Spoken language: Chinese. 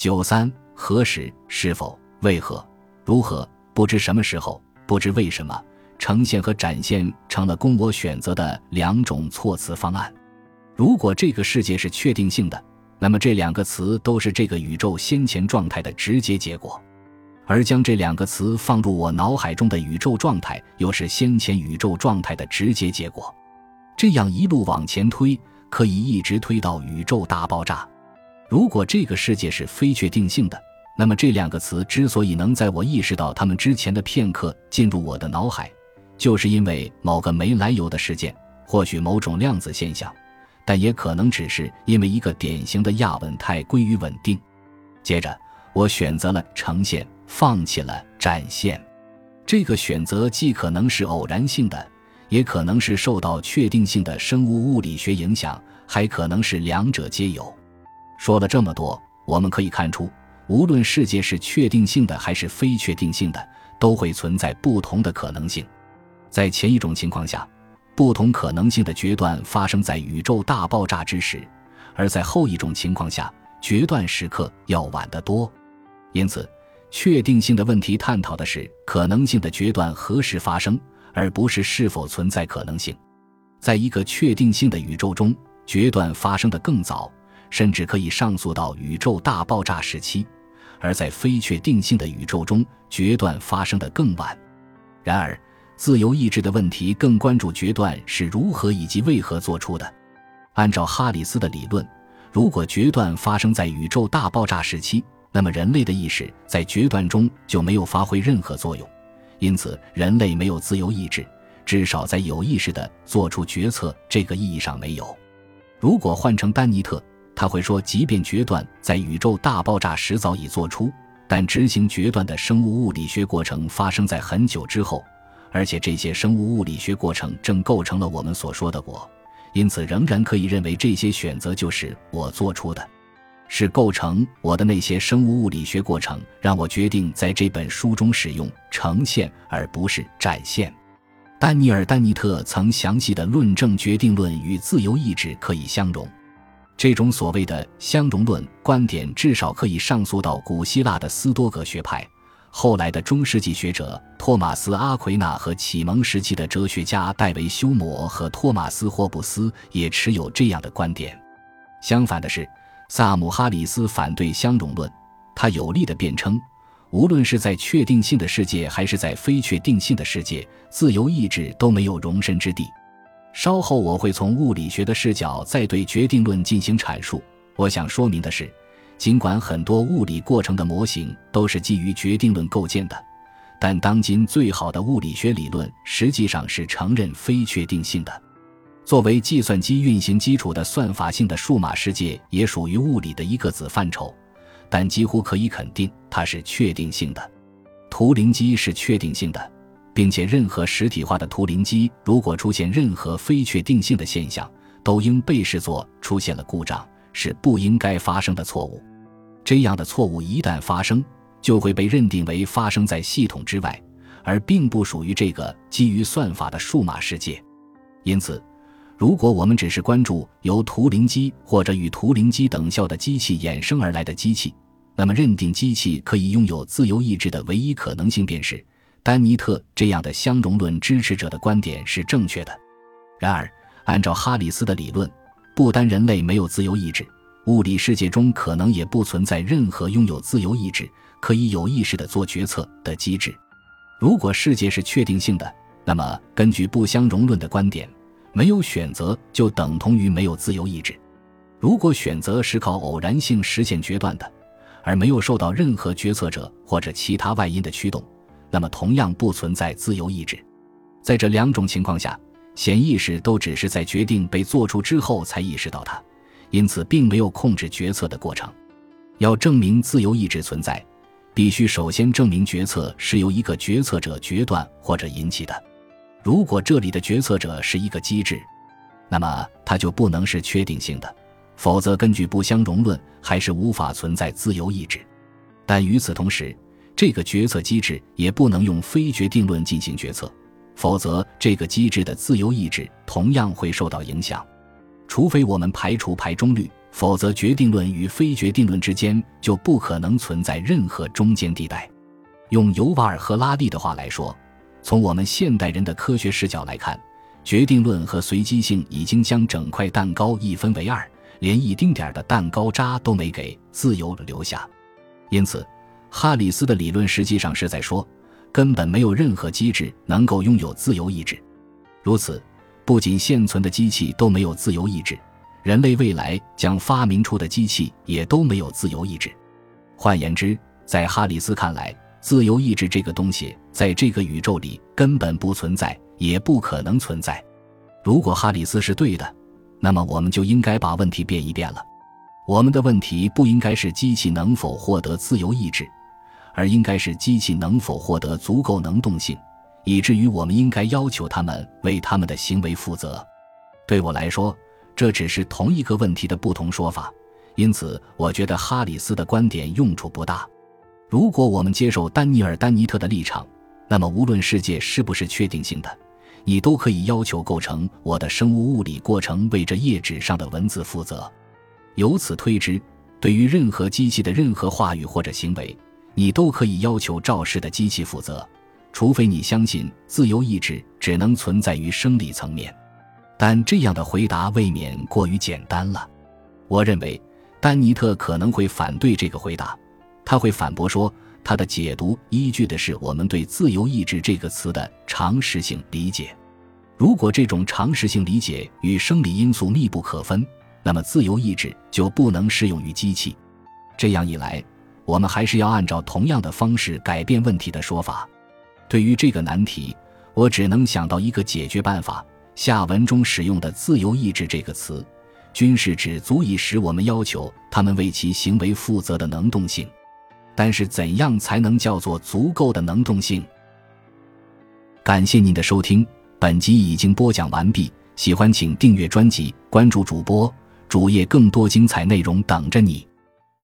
九三何时、是否、为何、如何、不知什么时候、不知为什么，呈现和展现成了供我选择的两种措辞方案。如果这个世界是确定性的，那么这两个词都是这个宇宙先前状态的直接结果，而将这两个词放入我脑海中的宇宙状态，又是先前宇宙状态的直接结果。这样一路往前推，可以一直推到宇宙大爆炸。如果这个世界是非确定性的，那么这两个词之所以能在我意识到它们之前的片刻进入我的脑海，就是因为某个没来由的事件，或许某种量子现象，但也可能只是因为一个典型的亚稳态归于稳定。接着，我选择了呈现，放弃了展现。这个选择既可能是偶然性的，也可能是受到确定性的生物物理学影响，还可能是两者皆有。说了这么多，我们可以看出，无论世界是确定性的还是非确定性的，都会存在不同的可能性。在前一种情况下，不同可能性的决断发生在宇宙大爆炸之时；而在后一种情况下，决断时刻要晚得多。因此，确定性的问题探讨的是可能性的决断何时发生，而不是是否存在可能性。在一个确定性的宇宙中，决断发生的更早。甚至可以上溯到宇宙大爆炸时期，而在非确定性的宇宙中，决断发生的更晚。然而，自由意志的问题更关注决断是如何以及为何做出的。按照哈里斯的理论，如果决断发生在宇宙大爆炸时期，那么人类的意识在决断中就没有发挥任何作用，因此人类没有自由意志，至少在有意识的做出决策这个意义上没有。如果换成丹尼特。他会说，即便决断在宇宙大爆炸时早已做出，但执行决断的生物物理学过程发生在很久之后，而且这些生物物理学过程正构成了我们所说的我，因此仍然可以认为这些选择就是我做出的，是构成我的那些生物物理学过程让我决定在这本书中使用呈现而不是展现。丹尼尔·丹尼特曾详细的论证决定论与自由意志可以相容。这种所谓的相容论观点，至少可以上溯到古希腊的斯多葛学派。后来的中世纪学者托马斯·阿奎那和启蒙时期的哲学家戴维·休谟和托马斯·霍布斯也持有这样的观点。相反的是，萨姆·哈里斯反对相容论。他有力地辩称，无论是在确定性的世界，还是在非确定性的世界，自由意志都没有容身之地。稍后我会从物理学的视角再对决定论进行阐述。我想说明的是，尽管很多物理过程的模型都是基于决定论构建的，但当今最好的物理学理论实际上是承认非确定性的。作为计算机运行基础的算法性的数码世界也属于物理的一个子范畴，但几乎可以肯定它是确定性的。图灵机是确定性的。并且，任何实体化的图灵机如果出现任何非确定性的现象，都应被视作出现了故障，是不应该发生的错误。这样的错误一旦发生，就会被认定为发生在系统之外，而并不属于这个基于算法的数码世界。因此，如果我们只是关注由图灵机或者与图灵机等效的机器衍生而来的机器，那么认定机器可以拥有自由意志的唯一可能性便是。丹尼特这样的相容论支持者的观点是正确的。然而，按照哈里斯的理论，不单人类没有自由意志，物理世界中可能也不存在任何拥有自由意志、可以有意识的做决策的机制。如果世界是确定性的，那么根据不相容论的观点，没有选择就等同于没有自由意志。如果选择是靠偶然性实现决断的，而没有受到任何决策者或者其他外因的驱动，那么，同样不存在自由意志。在这两种情况下，潜意识都只是在决定被做出之后才意识到它，因此并没有控制决策的过程。要证明自由意志存在，必须首先证明决策是由一个决策者决断或者引起的。如果这里的决策者是一个机制，那么它就不能是确定性的，否则根据不相容论还是无法存在自由意志。但与此同时，这个决策机制也不能用非决定论进行决策，否则这个机制的自由意志同样会受到影响。除非我们排除排中律否则决定论与非决定论之间就不可能存在任何中间地带。用尤瓦尔·赫拉利的话来说，从我们现代人的科学视角来看，决定论和随机性已经将整块蛋糕一分为二，连一丁点儿的蛋糕渣都没给自由留下。因此，哈里斯的理论实际上是在说，根本没有任何机制能够拥有自由意志。如此，不仅现存的机器都没有自由意志，人类未来将发明出的机器也都没有自由意志。换言之，在哈里斯看来，自由意志这个东西在这个宇宙里根本不存在，也不可能存在。如果哈里斯是对的，那么我们就应该把问题变一变了。我们的问题不应该是机器能否获得自由意志，而应该是机器能否获得足够能动性，以至于我们应该要求他们为他们的行为负责。对我来说，这只是同一个问题的不同说法，因此我觉得哈里斯的观点用处不大。如果我们接受丹尼尔·丹尼特的立场，那么无论世界是不是确定性的，你都可以要求构成我的生物物理过程为这页纸上的文字负责。由此推之，对于任何机器的任何话语或者行为，你都可以要求肇事的机器负责，除非你相信自由意志只能存在于生理层面。但这样的回答未免过于简单了。我认为，丹尼特可能会反对这个回答。他会反驳说，他的解读依据的是我们对“自由意志”这个词的常识性理解。如果这种常识性理解与生理因素密不可分，那么自由意志就不能适用于机器。这样一来，我们还是要按照同样的方式改变问题的说法。对于这个难题，我只能想到一个解决办法：下文中使用的“自由意志”这个词，均是指足以使我们要求他们为其行为负责的能动性。但是，怎样才能叫做足够的能动性？感谢您的收听，本集已经播讲完毕。喜欢请订阅专辑，关注主播主页，更多精彩内容等着你。